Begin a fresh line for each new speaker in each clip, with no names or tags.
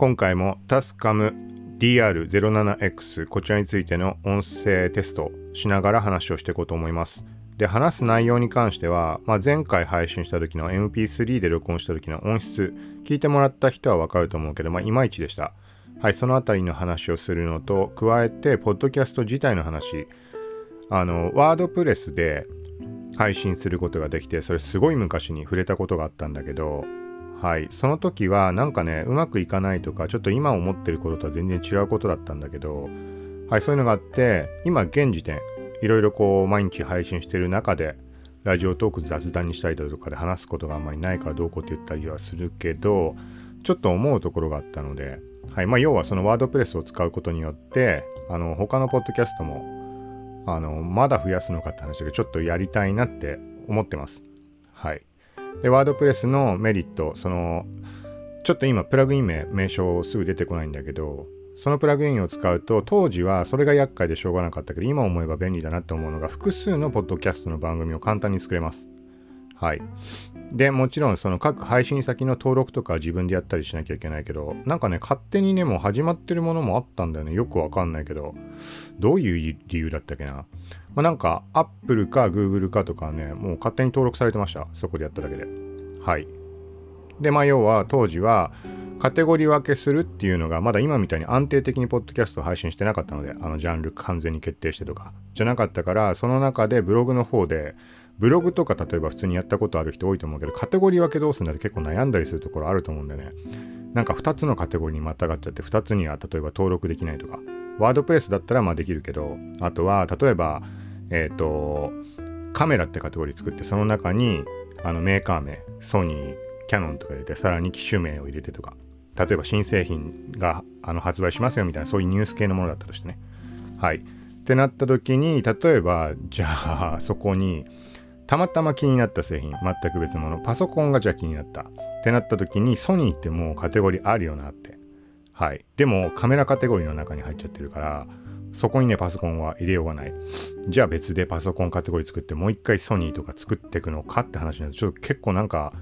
今回もタスカム DR07X こちらについての音声テストしながら話をしていこうと思います。で話す内容に関しては、まあ、前回配信した時の MP3 で録音した時の音質聞いてもらった人はわかると思うけど、ま、いまいちでした。はいそのあたりの話をするのと加えてポッドキャスト自体の話。あのワードプレスで配信することができてそれすごい昔に触れたことがあったんだけどはいその時はなんかねうまくいかないとかちょっと今思ってることとは全然違うことだったんだけどはいそういうのがあって今現時点いろいろこう毎日配信してる中でラジオトーク雑談にしたりだとかで話すことがあんまりないからどうこうって言ったりはするけどちょっと思うところがあったのではいまあ要はそのワードプレスを使うことによってあの他のポッドキャストもあの、まだ増やすのかって話がちょっとやりたいなって思ってます。はい。で、ワードプレスのメリット、その、ちょっと今プラグイン名、名称すぐ出てこないんだけど、そのプラグインを使うと、当時はそれが厄介でしょうがなかったけど、今思えば便利だなって思うのが、複数のポッドキャストの番組を簡単に作れます。はい。で、もちろんその各配信先の登録とか自分でやったりしなきゃいけないけど、なんかね、勝手にね、もう始まってるものもあったんだよね。よくわかんないけど、どういう理由だったっけな。まあ、なんか、Apple か Google かとかね、もう勝手に登録されてました。そこでやっただけで。はい。で、まあ、要は当時は、カテゴリー分けするっていうのがまだ今みたいに安定的にポッドキャストを配信してなかったのであのジャンル完全に決定してとかじゃなかったからその中でブログの方でブログとか例えば普通にやったことある人多いと思うけどカテゴリー分けどうするんだって結構悩んだりするところあると思うんだよね。なんか2つのカテゴリーにまたがっちゃって2つには例えば登録できないとかワードプレスだったらまあできるけどあとは例えばえっ、ー、とカメラってカテゴリー作ってその中にあのメーカー名ソニーキャノンとか入れてさらに機種名を入れてとか例えば新製品があの発売しますよみたいなそういうニュース系のものだったとしてね。はい。ってなった時に例えばじゃあそこにたまたま気になった製品、全く別物。パソコンがじゃあ気になった。ってなった時に、ソニーってもうカテゴリーあるよなって。はい。でも、カメラカテゴリーの中に入っちゃってるから、そこにね、パソコンは入れようがない。じゃあ別でパソコンカテゴリー作って、もう一回ソニーとか作っていくのかって話になると、ちょっと結構なんか、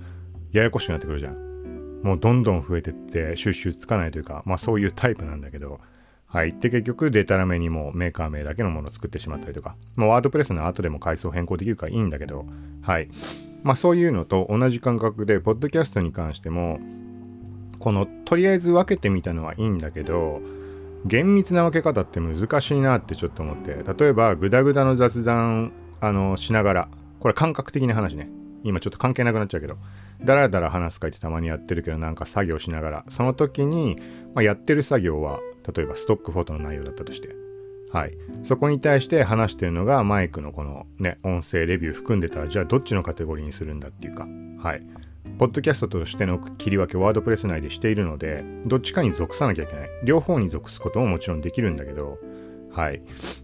ややこしくなってくるじゃん。もうどんどん増えてって、収集つかないというか、まあそういうタイプなんだけど、はい。で、結局、デタラメにもメーカー名だけのものを作ってしまったりとか、もうワードプレスの後でも階層変更できるからいいんだけど、はい。まあそういうのと同じ感覚で、ポッドキャストに関しても、この、とりあえず分けてみたのはいいんだけど、厳密な分け方って難しいなってちょっと思って、例えば、グダグダの雑談、あの、しながら、これ感覚的な話ね。今ちょっと関係なくなっちゃうけど、だらだら話す会ってたまにやってるけど、なんか作業しながら、その時に、まあ、やってる作業は、例えばストックフォトの内容だったとして、はい。そこに対して話してるのがマイクのこのね、音声レビュー含んでたら、じゃあどっちのカテゴリーにするんだっていうか、はい。ポッドキャストとしての切り分けをワードプレス内でしているので、どっちかに属さなきゃいけない。両方に属すことももちろんできるんだけど、はい。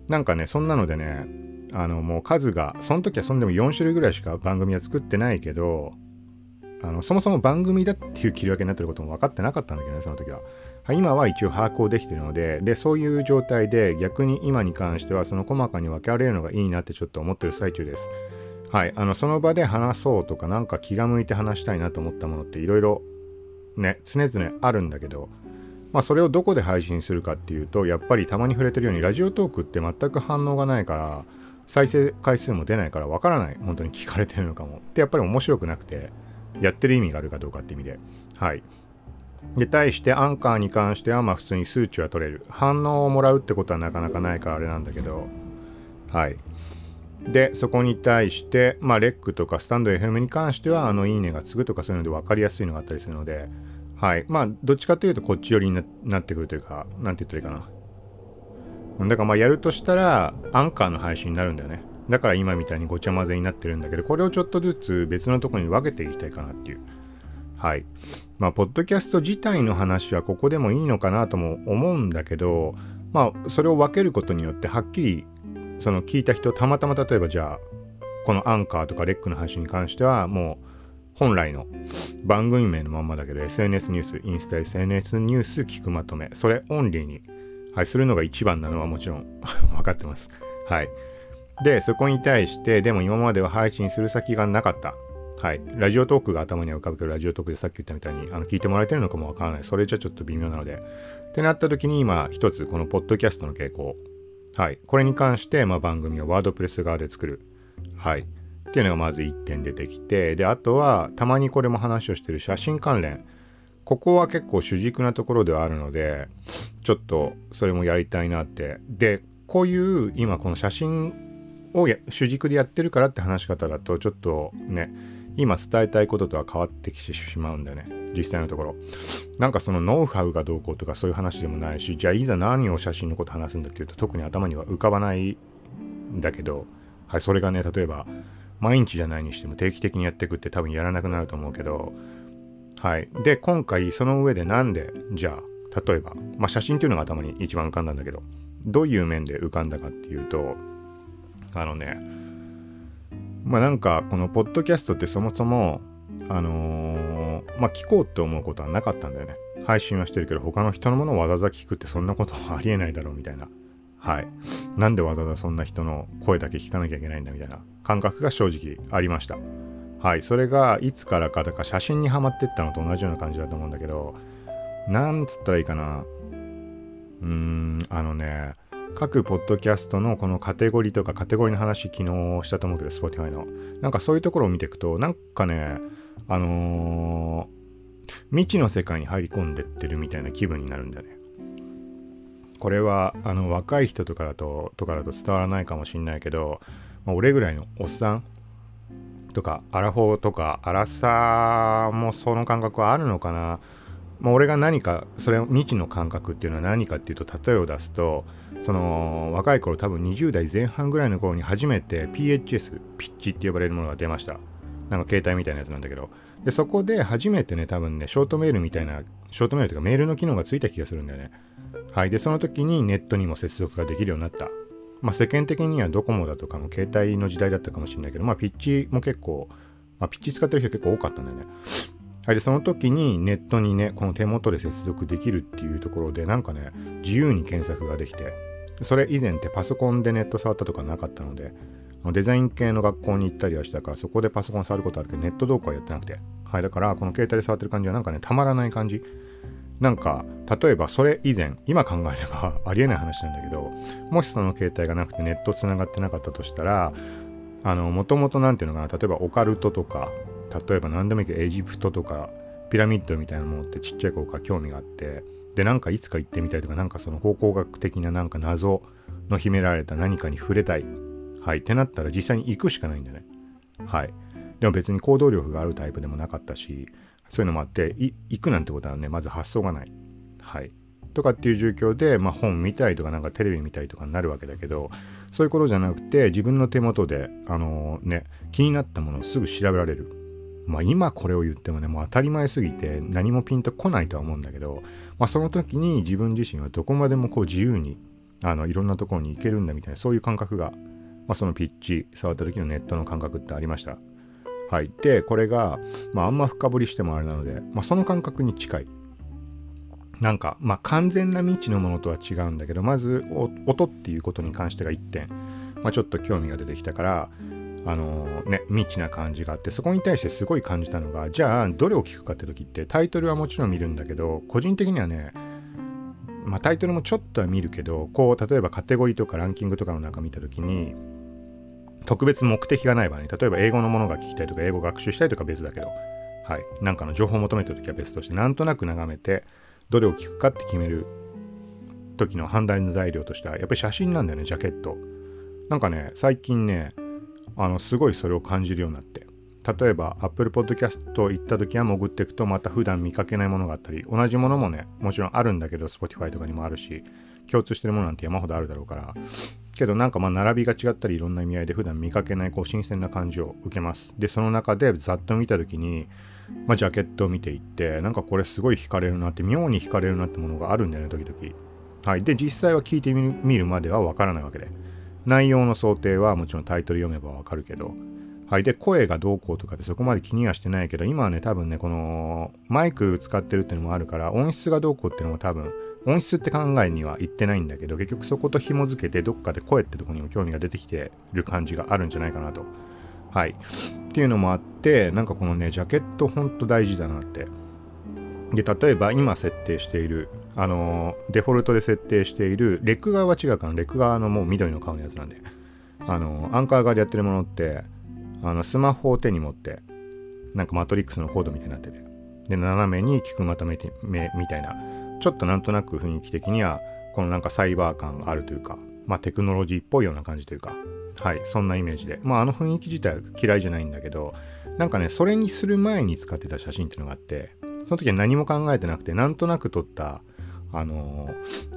なんかね、そんなのでね、あの、もう数が、その時はそんでも4種類ぐらいしか番組は作ってないけど、あの、そもそも番組だっていう切り分けになってることも分かってなかったんだけどね、その時は。今は一応把握をできているのででそういう状態で逆に今に関してはその細かに分けられるのがいいなってちょっと思ってる最中です。はい、あのその場で話そうとかなんか気が向いて話したいなと思ったものっていろいろね常々あるんだけどまあそれをどこで配信するかっていうとやっぱりたまに触れてるようにラジオトークって全く反応がないから再生回数も出ないからわからない本当に聞かれてるのかも。ってやっぱり面白くなくてやってる意味があるかどうかって意味で。はい。で、対してアンカーに関しては、まあ普通に数値は取れる。反応をもらうってことはなかなかないからあれなんだけど、はい。で、そこに対して、まあレックとかスタンド FM に関しては、あの、いいねがつくとかそういうので分かりやすいのがあったりするので、はい。まあ、どっちかというとこっち寄りになってくるというか、なんて言ったらいいかな。だからまあやるとしたら、アンカーの配信になるんだよね。だから今みたいにごちゃ混ぜになってるんだけど、これをちょっとずつ別のとこに分けていきたいかなっていう。はい。まあ、ポッドキャスト自体の話はここでもいいのかなとも思うんだけど、まあ、それを分けることによってはっきり、その聞いた人、たまたま例えばじゃあ、このアンカーとかレックの話に関しては、もう、本来の番組名のまんまだけど、SNS ニュース、インスタ SNS ニュース聞くまとめ、それオンリーに、はい、するのが一番なのはもちろん 分かってます。はい。で、そこに対して、でも今までは配信する先がなかった。はい。ラジオトークが頭に浮かぶけど、ラジオトークでさっき言ったみたいに、あの聞いてもらえてるのかもわからない。それじゃちょっと微妙なので。ってなった時に今、一つ、このポッドキャストの傾向。はい。これに関して、まあ、番組をワードプレス側で作る。はい。っていうのがまず1点出てきて、で、あとは、たまにこれも話をしてる写真関連。ここは結構主軸なところではあるので、ちょっとそれもやりたいなって。で、こういう今この写真を主軸でやってるからって話し方だとちょっとね今伝えたいこととは変わってきてしまうんだよね。実際のところ。なんかそのノウハウがどうこうとかそういう話でもないしじゃあいざ何を写真のこと話すんだっていうと特に頭には浮かばないんだけどはいそれがね例えば毎日じゃないにしても定期的にやっていくって多分やらなくなると思うけどはい。で今回その上でなんでじゃあ例えばまあ写真っていうのが頭に一番浮かんだんだけどどういう面で浮かんだかっていうとあのねまあなんかこのポッドキャストってそもそもあのー、まあ聞こうって思うことはなかったんだよね。配信はしてるけど他の人のものをわざわざ聞くってそんなことはありえないだろうみたいな。はい。なんでわざわざそんな人の声だけ聞かなきゃいけないんだみたいな。感覚が正直ありました。はい。それがいつからかだか写真にはまってったのと同じような感じだと思うんだけどなんつったらいいかな。うーんあのね各ポッドキャストのこのカテゴリーとかカテゴリーの話昨日したと思うけど Spotify の。なんかそういうところを見ていくとなんかねあのー、未知の世界に入り込んでってるみたいな気分になるんだよね。これはあの若い人とかだととかだと伝わらないかもしんないけど、まあ、俺ぐらいのおっさんとかアラフォーとかアラサーもその感覚はあるのかな。まあ、俺が何かそれ未知の感覚っていうのは何かっていうと例えを出すとその若い頃多分20代前半ぐらいの頃に初めて PHS ピッチって呼ばれるものが出ました。なんか携帯みたいなやつなんだけど。でそこで初めてね多分ねショートメールみたいなショートメールというかメールの機能がついた気がするんだよね。はい。でその時にネットにも接続ができるようになった。まあ世間的にはドコモだとかの携帯の時代だったかもしれないけどまあピッチも結構まあピッチ使ってる人結構多かったんだよね。はい、でその時にネットにねこの手元で接続できるっていうところでなんかね自由に検索ができてそれ以前ってパソコンでネット触ったとかなかったのでデザイン系の学校に行ったりはしたからそこでパソコン触ることあるけどネット動画はやってなくて。はいだからこの携帯で触ってる感じはなんかねたまらない感じ。なんか例えばそれ以前今考えれば ありえない話なんだけどもしその携帯がなくてネットつながってなかったとしたらあのもともと何ていうのかな例えばオカルトとか例えば何でもいいけどエジプトとかピラミッドみたいなものってちっちゃい頃から興味があってでなんかいつか行ってみたいとかなんかその考古学的ななんか謎の秘められた何かに触れたいはいってなったら実際に行くしかないんだね。はい。でも別に行動力があるタイプでもなかったしそういうのもあって行くなんてことはねまず発想がない。はい。とかっていう状況で、まあ、本見たいとかなんかテレビ見たいとかになるわけだけどそういうことじゃなくて自分の手元であのー、ね気になったものをすぐ調べられる。まあ今これを言ってもね、もう当たり前すぎて何もピンとこないとは思うんだけど、まあその時に自分自身はどこまでもこう自由に、あの、いろんなところに行けるんだみたいな、そういう感覚が、まあそのピッチ、触った時のネットの感覚ってありました。はい。で、これが、まああんま深掘りしてもあれなので、まあその感覚に近い。なんか、まあ完全な未知のものとは違うんだけど、まず音っていうことに関してが1点、まあちょっと興味が出てきたから、あのね、未知な感じがあってそこに対してすごい感じたのがじゃあどれを聞くかって時ってタイトルはもちろん見るんだけど個人的にはねまあ、タイトルもちょっとは見るけどこう例えばカテゴリーとかランキングとかの中見た時に特別目的がない場合に例えば英語のものが聞きたいとか英語学習したいとか別だけどはいなんかの情報を求めてる時は別としてなんとなく眺めてどれを聞くかって決める時の判断材料としてはやっぱり写真なんだよねジャケット。なんかね最近ねあのすごいそれを感じるようになって。例えば Apple Podcast 行った時は潜っていくとまた普段見かけないものがあったり同じものもねもちろんあるんだけど Spotify とかにもあるし共通してるものなんて山ほどあるだろうから。けどなんかまあ並びが違ったりいろんな意味合いで普段見かけないこう新鮮な感じを受けます。でその中でざっと見た時にまあ、ジャケットを見ていってなんかこれすごい惹かれるなって妙に惹かれるなってものがあるんだよね時々。はい。で実際は聞いてみるまではわからないわけで。内容の想定はもちろんタイトル読めばわかるけど、はい。で、声がどうこうとかってそこまで気にはしてないけど、今はね、多分ね、このマイク使ってるっていうのもあるから、音質がどうこうっていうのも多分、音質って考えには言ってないんだけど、結局そこと紐づけて、どっかで声ってとこにも興味が出てきてる感じがあるんじゃないかなと。はい。っていうのもあってなんかこのねジャケットほんと大事だなってで例えば今設定しているあのデフォルトで設定しているレック側は違うかな。レック側のもう緑の顔のやつなんで。あのアンカー側でやってるものってあのスマホを手に持ってなんかマトリックスのコードみたいになってて。で斜めに聞くまとめて目みたいな。ちょっとなんとなく雰囲気的にはこのなんかサイバー感があるというかまあテクノロジーっぽいような感じというか。はいそんなイメージで。まああの雰囲気自体は嫌いじゃないんだけどなんかねそれにする前に使ってた写真っていうのがあってその時は何も考えてなくてなんとなく撮ったあの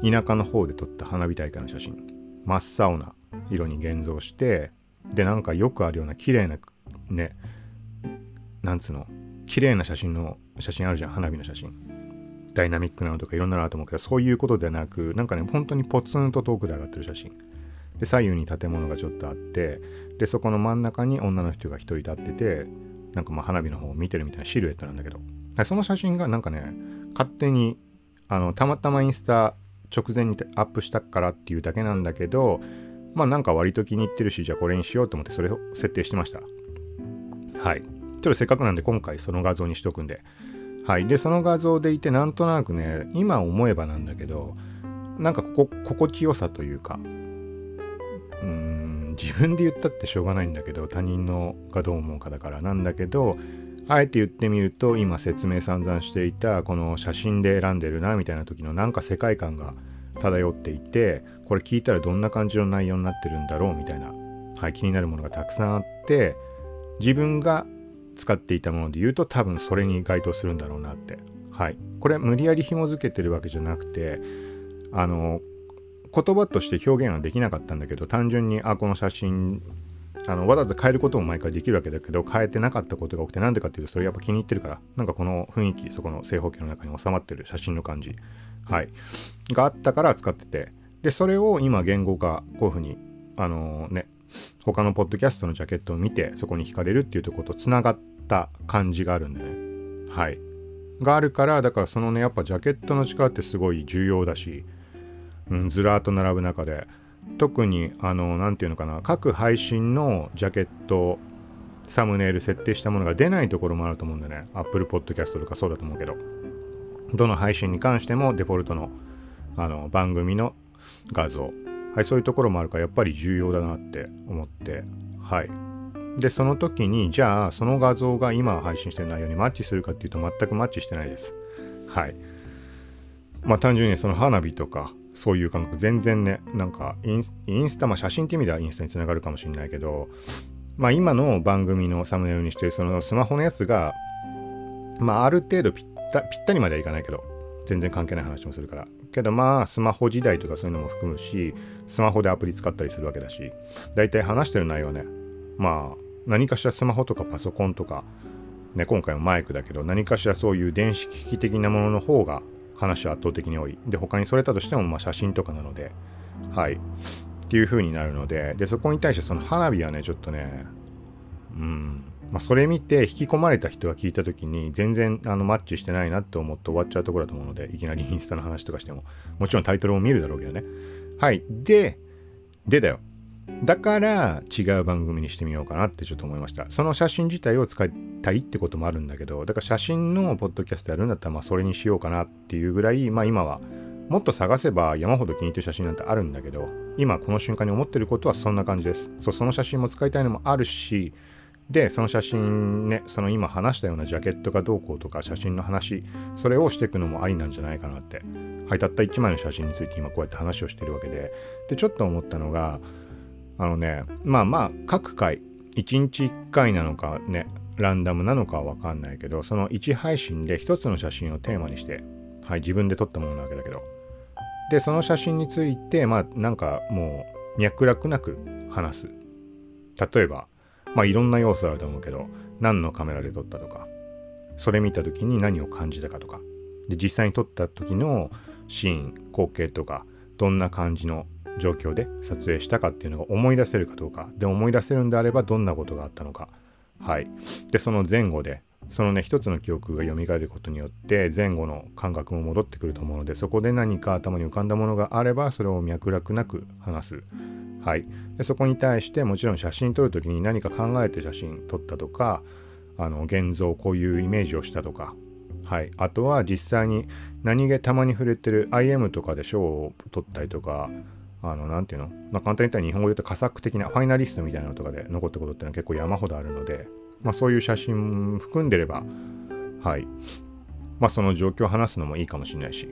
ー、田舎の方で撮った花火大会の写真。真っ青な色に現像してでなんかよくあるような綺麗なねなんつうの綺麗な写真の写真あるじゃん花火の写真。ダイナミックなのとかいろんなのあると思うけどそういうことではなくなんかね本当にポツンと遠くで上がってる写真。で左右に建物がちょっとあってでそこの真ん中に女の人が一人立っててなんかまあ花火の方を見てるみたいなシルエットなんだけど。その写真がなんかね勝手にあのたまたまインスタ直前にアップしたからっていうだけなんだけどまあなんか割と気に入ってるしじゃあこれにしようと思ってそれを設定してました。はい。ちょっとせっかくなんで今回その画像にしとくんで。はい。でその画像でいてなんとなくね今思えばなんだけどなんかここ心地よさというかうーん自分で言ったってしょうがないんだけど他人のがどう思うかだからなんだけどあえて言ってみると今説明散々していたこの写真で選んでるなみたいな時のなんか世界観が漂っていてこれ聞いたらどんな感じの内容になってるんだろうみたいな、はい、気になるものがたくさんあって自分が使っていたもので言うと多分それに該当するんだろうなって。はい。これ無理やり紐付けてるわけじゃなくてあの言葉として表現はできなかったんだけど単純にあこの写真あのわざわざ変えることも毎回できるわけだけど変えてなかったことが多くてなんでかっていうとそれやっぱ気に入ってるからなんかこの雰囲気そこの正方形の中に収まってる写真の感じはい。があったから使っててでそれを今言語化こういうふうにあのー、ね他のポッドキャストのジャケットを見てそこに惹かれるっていうとことつながった感じがあるんでね。はい。があるからだからそのねやっぱジャケットの力ってすごい重要だし、うん、ずらーっと並ぶ中で特にあの何て言うのかな各配信のジャケットサムネイル設定したものが出ないところもあると思うんでね Apple Podcast とかそうだと思うけどどの配信に関してもデフォルトのあの番組の画像。はいそういうところもあるからやっぱり重要だなって思ってはい。でその時にじゃあその画像が今配信してる内容にマッチするかっていうと全くマッチしてないです。はい。まあ単純にその花火とかそういう感覚。全然ねなんかインスタまあ写真って意味ではインスタにつながるかもしれないけどまあ今の番組のサムネイルにしてるそのスマホのやつがまあある程度ぴったぴったりまではいかないけど全然関係ない話もするから。けどまあスマホ時代とかそういうのも含むしスマホでアプリ使ったりするわけだし大体話してる内容ねまあ何かしらスマホとかパソコンとかね今回もマイクだけど何かしらそういう電子機器的なものの方が話は圧倒的に多い。で、他にそれたとしても、まあ、写真とかなので、はい。っていう風になるので、で、そこに対してその花火はね、ちょっとね、うん、まあ、それ見て引き込まれた人が聞いた時に全然あのマッチしてないなって思って終わっちゃうところだと思うのでいきなりインスタの話とかしても。もちろんタイトルも見るだろうけどね。はい。ででだよ。だから違う番組にしてみようかなってちょっと思いました。その写真自体を使いたいってこともあるんだけど、だから写真のポッドキャストやるんだったらまあそれにしようかなっていうぐらい、まあ今はもっと探せば山ほど気に入ってる写真なんてあるんだけど、今この瞬間に思ってることはそんな感じです。そ、その写真も使いたいのもあるし、で、その写真ね、その今話したようなジャケットがどうこうとか写真の話、それをしていくのもありなんじゃないかなって。はい、たった1枚の写真について今こうやって話をしてるわけで、で、ちょっと思ったのが、あのねまあまあ各回1日1回なのかねランダムなのかは分かんないけどその1配信で1つの写真をテーマにしてはい自分で撮ったものなわけだけど。でその写真についてまあなんかもう脈絡なく話す。例えばまあいろんな要素あると思うけど何のカメラで撮ったとかそれ見た時に何を感じたかとか。で実際に撮った時のシーン光景とかどんな感じの状況で撮影したかっていうのが思い出せるかどうかで思い出せるんであればどんなことがあったのか。はい。でその前後でそのね一つの記憶が蘇ることによって前後の感覚も戻ってくると思うのでそこで何か頭に浮かんだものがあればそれを脈絡なく話す。はい、でそこに対してもちろん写真撮る時に何か考えて写真撮ったとかあの現像こういうイメージをしたとか、はい、あとは実際に何気たまに触れてる IM とかで賞を取ったりとかあの、なていうの？まあ、簡単に言ったら日本語で言うと佳作的なファイナリストみたいなのとかで残ったことってのは結構山ほどあるので、まあ、そういう写真含んでれば、はい。まあ、その状況を話すのもいいかもしれないし、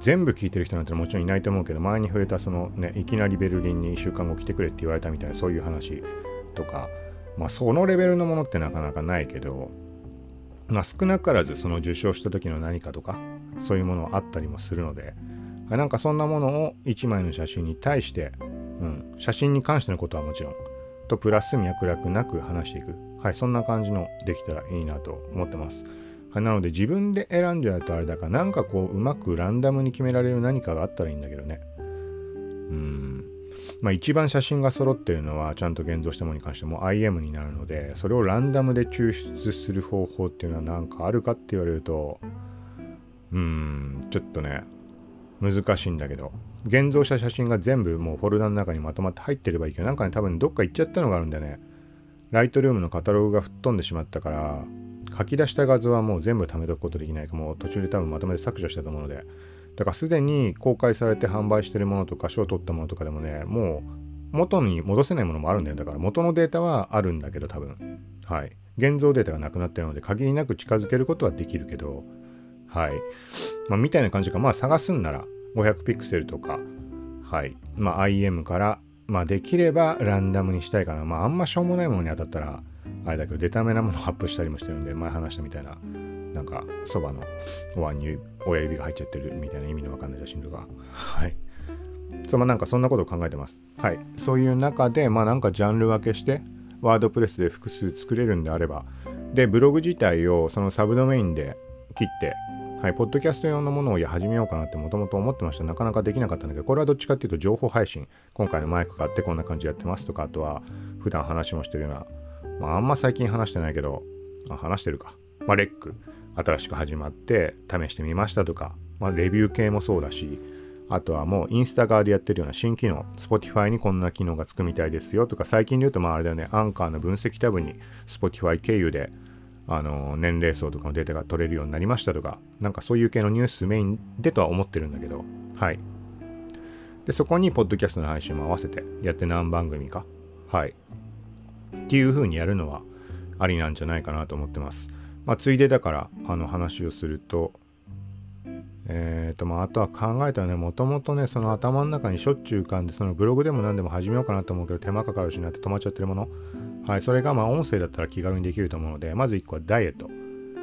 全部聞いてる人なんてもちろんいないと思うけど、前に触れたそのね、いきなりベルリンに1週間後来てくれって言われたみたいなそういう話とか、まあ、そのレベルのものってなかなかないけど、まあ、少なからずその受賞した時の何かとか、そういうものはあったりもするので、なんかそんなものを1枚の写真に対して、うん、写真に関してのことはもちろん、とプラス脈絡なく話していく。はい、そんな感じのできたらいいなと思ってます。はい、なので自分で選んじゃうとあれだか、なんかこう、うまくランダムに決められる何かがあったらいいんだけどね。うん。まあ一番写真が揃ってるのはちゃんと現像したものに関しても IM になるので、それをランダムで抽出する方法っていうのは何かあるかって言われると、うーん、ちょっとね、難しいんだけど。現像した写真が全部もうフォルダの中にまとまって入ってればいいけどなんかね多分どっか行っちゃったのがあるんだよね。ライトルームのカタログが吹っ飛んでしまったから書き出した画像はもう全部貯めとくことできない。かもう途中で多分まとめて削除したと思うので。だからすでに公開されて販売してるものとか賞を取ったものとかでもねもう元に戻せないものもあるんだよ。だから元のデータはあるんだけど多分。はい。現像データがなくなってるので限りなく近づけることはできるけどはい。まあ、みたいな感じか。まあ、探すんなら500ピクセルとか、はい。まあ、IM から、まあ、できればランダムにしたいかな。まあ、あんましょうもないものに当たったら、あれだけど、デタめなものをアップしたりもしてるんで、前話したみたいな、なんか、そばのお椀に親指が入っちゃってるみたいな意味のわかんない写真とか、はい。そう、まあ、なんかそんなことを考えてます。はい。そういう中で、まあ、なんかジャンル分けして、ワードプレスで複数作れるんであれば、で、ブログ自体をそのサブドメインで切って、はい、ポッドキャスト用のものを始めようかなってもともと思ってました。なかなかできなかったんだけど、これはどっちかっていうと情報配信。今回のマイクがあってこんな感じでやってますとか、あとは普段話もしてるような、まああんま最近話してないけど、あ話してるか。まあレック、新しく始まって試してみましたとか、まあレビュー系もそうだし、あとはもうインスタ側でやってるような新機能、Spotify にこんな機能がつくみたいですよとか、最近で言うとまああれだよね、アンカーの分析タブに Spotify 経由であの年齢層とかのデータが取れるようになりましたとか、なんかそういう系のニュースメインでとは思ってるんだけど、はい。で、そこにポッドキャストの配信も合わせてやって何番組か、はい。っていう風にやるのはありなんじゃないかなと思ってます。まあ、ついでだから、あの話をすると、えーとまあ、あとは考えたらね、もともとね、その頭の中にしょっちゅう浮かんで、そのブログでも何でも始めようかなと思うけど、手間かかるしなって止まっちゃってるもの。はい、それがまあ音声だったら気軽にできると思うので、まず1個はダイエット。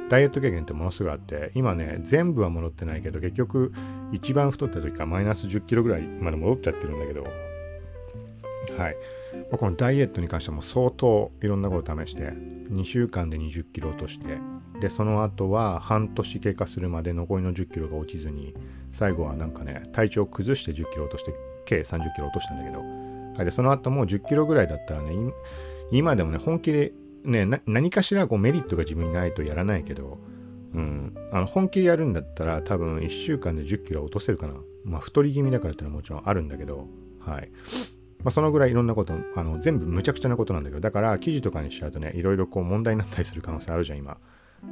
ダイエット経験ってものすごいあって、今ね、全部は戻ってないけど、結局、一番太った時からマイナス10キロぐらいまで戻っちゃってるんだけど、はい。ま、このダイエットに関しても相当いろんなことを試して、2週間で20キロ落として、で、その後は半年経過するまで残りの10キロが落ちずに、最後はなんかね、体調を崩して10キロ落として、計30キロ落としたんだけど、はい、でその後も10キロぐらいだったらね、今でもね、本気でね、何かしらこうメリットが自分にないとやらないけど、うん、あの本気でやるんだったら多分1週間で10キロ落とせるかな。まあ太り気味だからってのはもちろんあるんだけど、はい。まあ、そのぐらいいろんなこと、あの全部むちゃくちゃなことなんだけど、だから記事とかにしちゃうとね、いろいろこう問題になったりする可能性あるじゃん、今。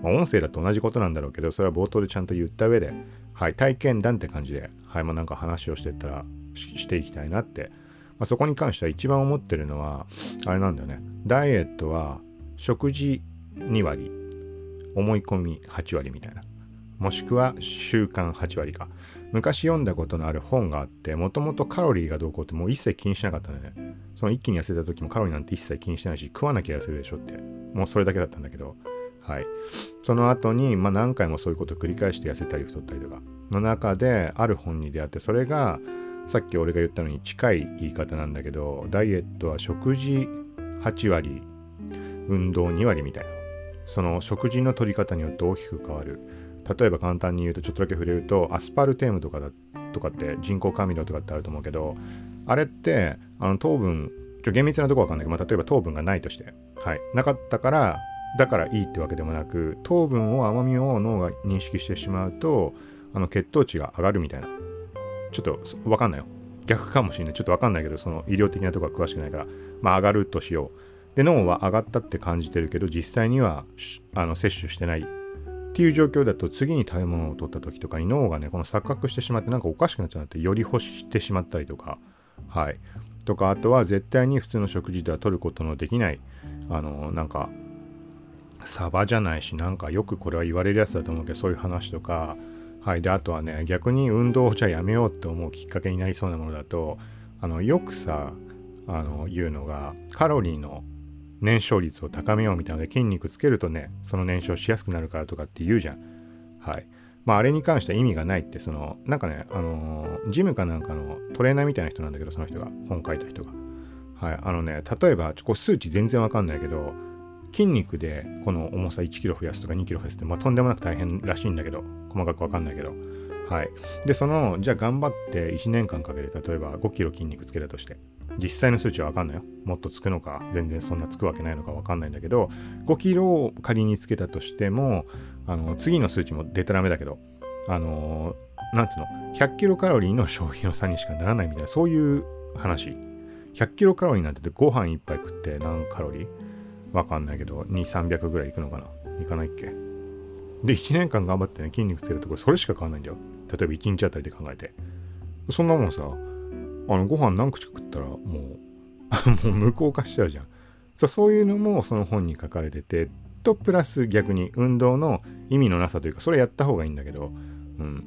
まあ、音声だと同じことなんだろうけど、それは冒頭でちゃんと言った上で、はい、体験談って感じで、はい、まあ、なんか話をしてったらし、していきたいなってまあ、そこに関しては一番思ってるのは、あれなんだよね。ダイエットは食事2割、思い込み8割みたいな。もしくは習慣8割か。昔読んだことのある本があって、もともとカロリーがどうこうってもう一切気にしなかったんだよね。その一気に痩せた時もカロリーなんて一切気にしてないし、食わなきゃ痩せるでしょって。もうそれだけだったんだけど。はい。その後に、まあ何回もそういうことを繰り返して痩せたり太ったりとか、の中である本に出会って、それが、さっき俺が言ったのに近い言い方なんだけどダイエットは食事8割運動2割みたいな。その食事の取り方によって大きく変わる。例えば簡単に言うとちょっとだけ触れるとアスパルテームとかだとかって人工甘味料とかってあると思うけどあれってあの糖分ちょ厳密なとこわかんないけど、まあ、例えば糖分がないとして。はい。なかったからだからいいってわけでもなく糖分を甘みを脳が認識してしまうとあの血糖値が上がるみたいな。ちょっと分かんないよ。逆かもしれない。ちょっと分かんないけどその医療的なところは詳しくないから。まあ上がるとしよう。で脳は上がったって感じてるけど実際にはあの摂取してないっていう状況だと次に食べ物を取った時とかに脳がねこの錯覚してしまってなんかおかしくなっちゃうってより欲してしまったりとか。はい。とかあとは絶対に普通の食事では取ることのできない。あのなんかサバじゃないしなんかよくこれは言われるやつだと思うけどそういう話とか。はい。であとはね逆に運動をじゃあやめようって思うきっかけになりそうなものだとあのよくさあの言うのがカロリーの燃焼率を高めようみたいなので筋肉つけるとねその燃焼しやすくなるからとかって言うじゃん。はい。まああれに関しては意味がないってそのなんかねあのー、ジムかなんかのトレーナーみたいな人なんだけどその人が本書いた人が。はい。あのね例えばこ数値全然わかんないけど筋肉でこの重さ1キロ増やすとか2キロ増やすって、まあ、とんでもなく大変らしいんだけど細かくわかんないけど。はい。でそのじゃあ頑張って1年間かけて例えば5キロ筋肉つけたとして実際の数値はわかんないよ。もっとつくのか全然そんなつくわけないのかわかんないんだけど5キロを仮につけたとしてもあの次の数値もデタラメだけどあのなんつうの100キロカロリーの消費の差にしかならないみたいなそういう話。100キロカロリーなんてご飯一杯食って何カロリーわかんないけど、2、300ぐらいいくのかないかないっけで、1年間頑張ってね、筋肉つけるところ、それしか変わんないんだよ。例えば1日あたりで考えて。そんなもんさ、あの、ご飯何口食ったら、もう もう無効化しちゃうじゃん。そそういうのもその本に書かれてて、と、プラス逆に運動の意味のなさというか、それやった方がいいんだけど、うん。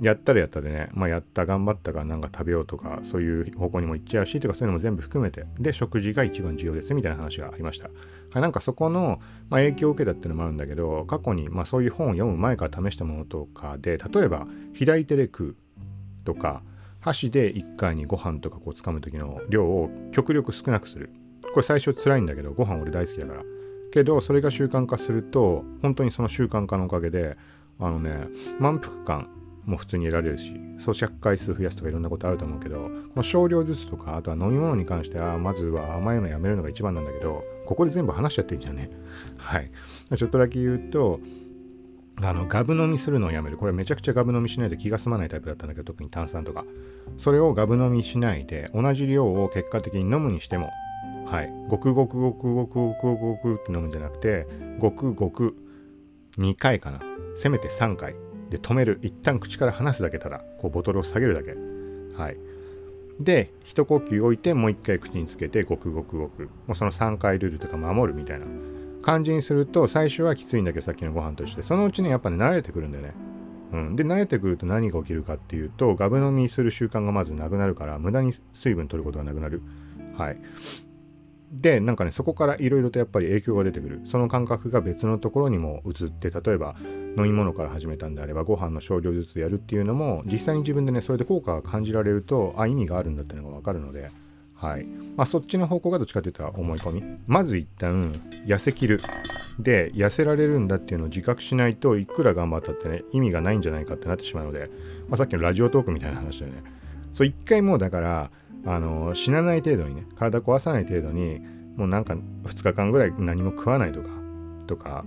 やったらやったでね、まあ、やった頑張ったがなんか食べようとかそういう方向にも行っちゃうしとかそういうのも全部含めて。で食事が一番重要ですみたいな話がありました、はい、なんかそこの、まあ、影響を受けたっていうのもあるんだけど過去に、まあ、そういう本を読む前から試したものとかで例えば左手で食うとか箸で1回にご飯とかこう掴む時の量を極力少なくする。これ最初辛いんだけどご飯俺大好きだから。けどそれが習慣化すると本当にその習慣化のおかげであのね満腹感も普通に得られるし咀嚼回数増やすとかいろんなことあると思うけどこの少量ずつとかあとは飲み物に関してはまずは甘いのやめるのが一番なんだけどここで全部話しちゃっていいんじゃね。はい。ちょっとだけ言うとあのガブ飲みするのをやめる。これめちゃくちゃガブ飲みしないと気が済まないタイプだったんだけど特に炭酸とか。それをガブ飲みしないで同じ量を結果的に飲むにしてもはい。ごくごくごくごくごくごくって飲むんじゃなくてごくごく2回かな。せめて3回。で止める。一旦口から離すだけただ。こうボトルを下げるだけ。はい。で一呼吸置いてもう一回口につけてごくごくごく。もうその3回ルールとか守るみたいな。感じにすると最初はきついんだけどさっきのご飯としてそのうちにやっぱね慣れてくるんだよね。うん、で慣れてくると何が起きるかっていうとガブ飲みする習慣がまずなくなるから無駄に水分取ることがなくなる。はい。でなんかねそこからいろいろとやっぱり影響が出てくる。その感覚が別のところにも移って例えば飲み物から始めたんであればご飯の少量ずつやるっていうのも実際に自分でねそれで効果が感じられるとあ意味があるんだっていうのが分かるのではい。まあそっちの方向がどっちかって言ったら思い込み。まず一旦痩せきる。で痩せられるんだっていうのを自覚しないといくら頑張ったってね意味がないんじゃないかってなってしまうので、まあ、さっきのラジオトークみたいな話だよね。そう一回もうだからあの死なない程度にね体壊さない程度にもうなんか2日間ぐらい何も食わないとかとか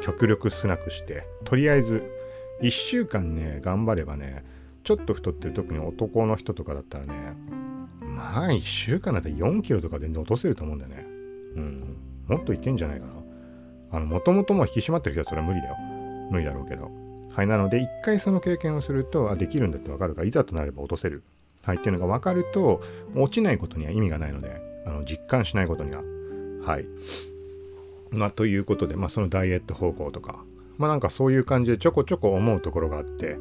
極力少なくしてとりあえず1週間ね頑張ればねちょっと太ってる特に男の人とかだったらねまあ1週間だったら4キロとか全然落とせると思うんだよね。うん。もっといけんじゃないかな。あのもともとも引き締まってる人はそれは無理だよ。無理だろうけど。はいなので一回その経験をするとあできるんだってわかるからいざとなれば落とせる。はいっていうのが分かると落ちないことには意味がないのであの実感しないことには。はい。まあということでまあそのダイエット方向とかまあなんかそういう感じでちょこちょこ思うところがあって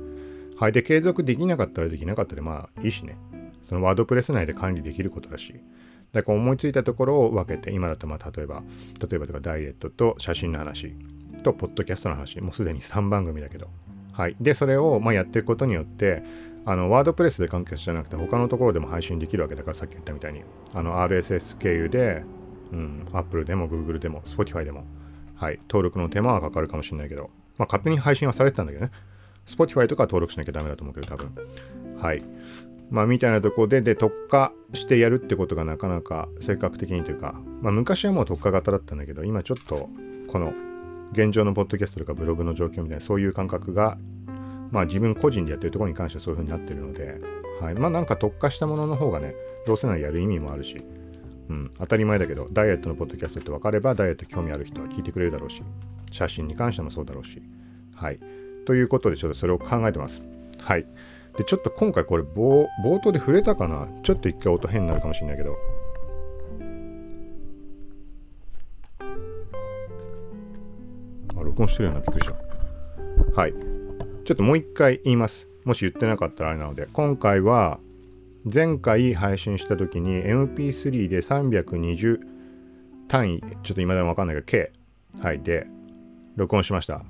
はいで継続できなかったらできなかったでまあいいしね。そのワードプレス内で管理できることだしだから思いついたところを分けて今だとまあ例えば例えばとかダイエットと写真の話とポッドキャストの話もうすでに3番組だけどはい。でそれをまあやっていくことによってあのワードプレスで完結じゃなくて他のところでも配信できるわけだからさっき言ったみたいに。あの RSS 経由で、うん、Apple でも Google でも Spotify でも。はい。登録の手間はかかるかもしれないけど。まあ勝手に配信はされてたんだけどね。Spotify とか登録しなきゃダメだと思うけど多分。はい。まあみたいなとこでで特化してやるってことがなかなか性格的にというかまあ昔はもう特化型だったんだけど今ちょっとこの現状のポッドキャストとかブログの状況みたいなそういう感覚がまあ自分個人でやってるところに関してはそういう風になってるので、はい、まあなんか特化したものの方がねどうせならやる意味もあるし、うん、当たり前だけどダイエットのポッドキャストって分かればダイエット興味ある人は聞いてくれるだろうし写真に関してもそうだろうしはい。ということでちょっとそれを考えてます。はい。でちょっと今回これ冒頭で触れたかな？ちょっと一回音変になるかもしれないけど。あ録音してるようなびっくりした。はい。ちょっともう一回言います。もし言ってなかったらあれなので。今回は前回配信した時に MP3 で320単位ちょっと今でもわかんないけど K はい。で録音しました。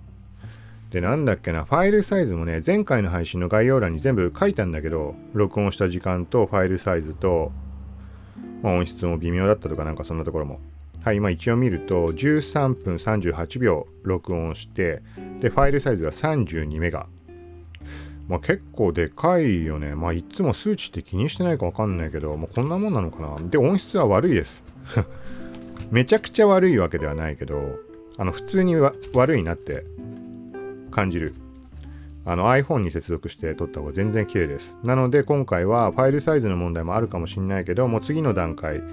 でなんだっけな。ファイルサイズもね前回の配信の概要欄に全部書いたんだけど録音した時間とファイルサイズと、まあ、音質も微妙だったとかなんかそんなところも。はい今一応見ると13分38秒録音してでファイルサイズが32メガまあ、結構でかいよね。まあ、いつも数値って気にしてないかわかんないけど、もうこんなもんなのかな。で、音質は悪いです。めちゃくちゃ悪いわけではないけど、あの、普通に悪いなって感じる。あの iPhone に接続して撮った方が全然綺麗です。なので今回はファイルサイズの問題もあるかもしれないけど、もう次の段階、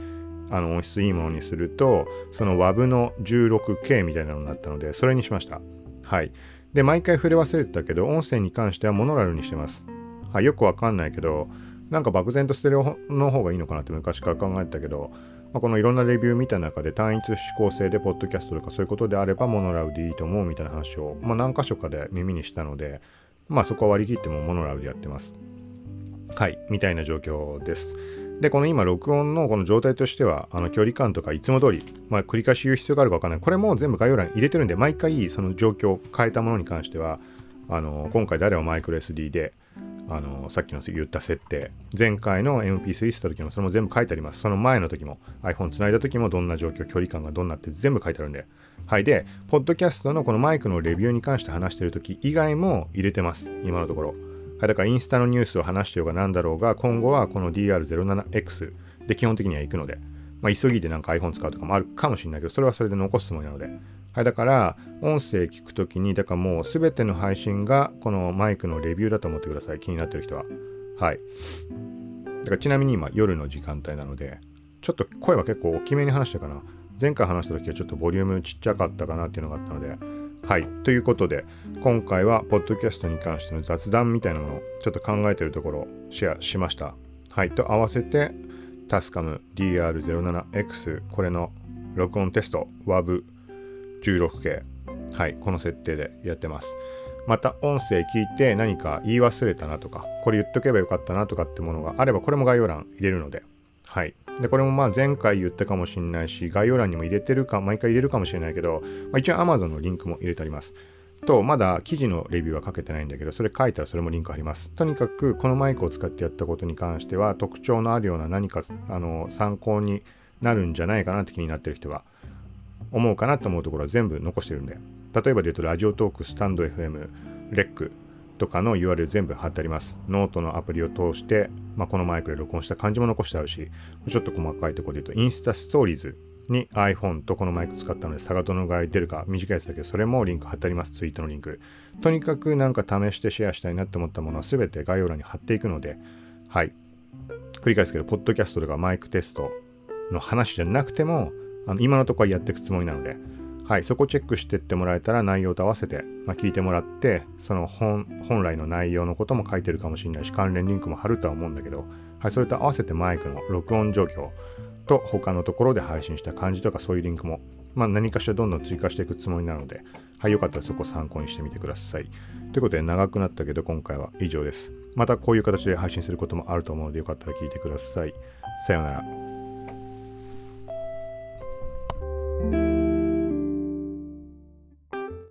あの音質いいものにすると、その WAV の 16K みたいなのになったので、それにしました。はい。で、毎回触れ忘れてたけど、音声に関してはモノラルにしてます。はい、よくわかんないけど、なんか漠然とステレオの方がいいのかなって昔から考えてたけど、まあ、このいろんなレビュー見た中で単一指向性でポッドキャストとかそういうことであればモノラルでいいと思うみたいな話を、まあ、何箇所かで耳にしたので、まあそこは割り切ってもモノラルでやってます。はい、みたいな状況です。で、この今、録音のこの状態としては、あの距離感とかいつも通り、まあ、繰り返し言う必要があるか分かんない。これも全部概要欄に入れてるんで、毎回その状況を変えたものに関しては、あの今回であればマイクロ SD で、あのさっきの言った設定、前回の MP3 した時もそれも全部書いてあります。その前の時も iPhone つないだ時もどんな状況、距離感がどんなって全部書いてあるんで。はい。で、ポッドキャストのこのマイクのレビューに関して話してる時以外も入れてます。今のところ。はい。だからインスタのニュースを話してようが何だろうが、今後はこの DR07X、で基本的には行くので、まあ、急ぎでなんか iPhone 使うとかもあるかもしれないけど、それはそれで残すつもりなので。はい、だから、音声聞くときに、だからもうすべての配信がこのマイクのレビューだと思ってください。気になってる人は。はい。だからちなみに今夜の時間帯なので、ちょっと声は結構大きめに話したかな。前回話した時はちょっとボリュームちっちゃかったかなっていうのがあったので、はい。ということで、今回は、ポッドキャストに関しての雑談みたいなものをちょっと考えてるところをシェアしました。はい。と合わせて、タスカム DR07X これの録音テスト WAV16K はいこの設定でやってますまた音声聞いて何か言い忘れたなとかこれ言っとけばよかったなとかってものがあればこれも概要欄入れるのではいでこれもまあ前回言ったかもしれないし概要欄にも入れてるか毎回入れるかもしれないけど、まあ、一応 Amazon のリンクも入れてありますと、まだ記事のレビューは書けてないんだけど、それ書いたらそれもリンク貼ります。とにかく、このマイクを使ってやったことに関しては、特徴のあるような何かあの参考になるんじゃないかなって気になってる人は、思うかなと思うところは全部残してるんで、例えばで言うと、 Radiotalk、stand.fm、レックとかの URL 全部貼ってあります。ノートのアプリを通して、まあ、このマイクで録音した感じも残してあるし、ちょっと細かいところで言うと、インスタストーリーズに iPhone とこのマイク使ったので差がどのぐらい出るか短いやつだけどそれもリンク貼ってありますツイートのリンク。とにかくなんか試してシェアしたいなって思ったものは全て概要欄に貼っていくのではい。繰り返すけどポッドキャストとかマイクテストの話じゃなくてもあの今のところはやっていくつもりなのではい、そこチェックしてってもらえたら内容と合わせて、まあ、聞いてもらってその本本来の内容のことも書いてるかもしれないし関連リンクも貼るとは思うんだけど、はい、それと合わせてマイクの録音状況と他のところで配信した感じとかそういうリンクも、まあ、何かしらどんどん追加していくつもりなので、はい、よかったらそこ参考にしてみてください。ということで長くなったけど今回は以上です。またこういう形で配信することもあると思うのでよかったら聞いてください。さようなら。